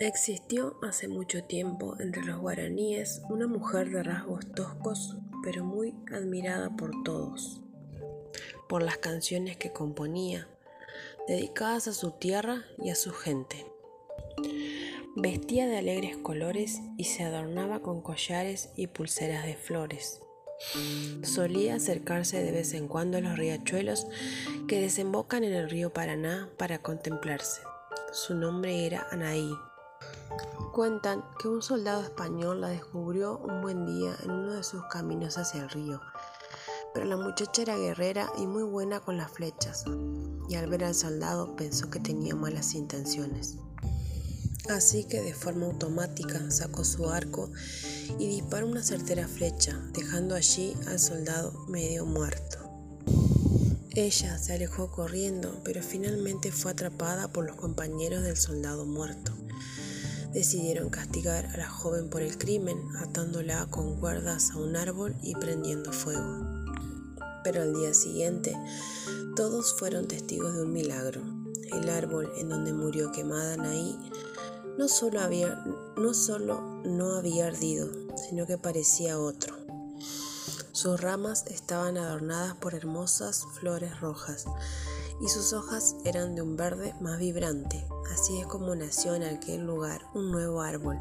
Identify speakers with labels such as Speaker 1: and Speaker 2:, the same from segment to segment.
Speaker 1: Existió hace mucho tiempo entre los guaraníes una mujer de rasgos toscos, pero muy admirada por todos, por las canciones que componía, dedicadas a su tierra y a su gente. Vestía de alegres colores y se adornaba con collares y pulseras de flores. Solía acercarse de vez en cuando a los riachuelos que desembocan en el río Paraná para contemplarse. Su nombre era Anaí. Cuentan que un soldado español la descubrió un buen día en uno de sus caminos hacia el río, pero la muchacha era guerrera y muy buena con las flechas, y al ver al soldado pensó que tenía malas intenciones. Así que de forma automática sacó su arco y disparó una certera flecha, dejando allí al soldado medio muerto. Ella se alejó corriendo, pero finalmente fue atrapada por los compañeros del soldado muerto decidieron castigar a la joven por el crimen, atándola con cuerdas a un árbol y prendiendo fuego. Pero al día siguiente, todos fueron testigos de un milagro. El árbol en donde murió quemada Naí no solo, había, no solo no había ardido, sino que parecía otro. Sus ramas estaban adornadas por hermosas flores rojas y sus hojas eran de un verde más vibrante. Así es como nació en aquel lugar un nuevo árbol,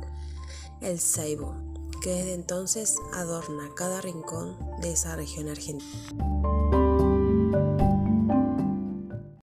Speaker 1: el ceibo, que desde entonces adorna cada rincón de esa región argentina.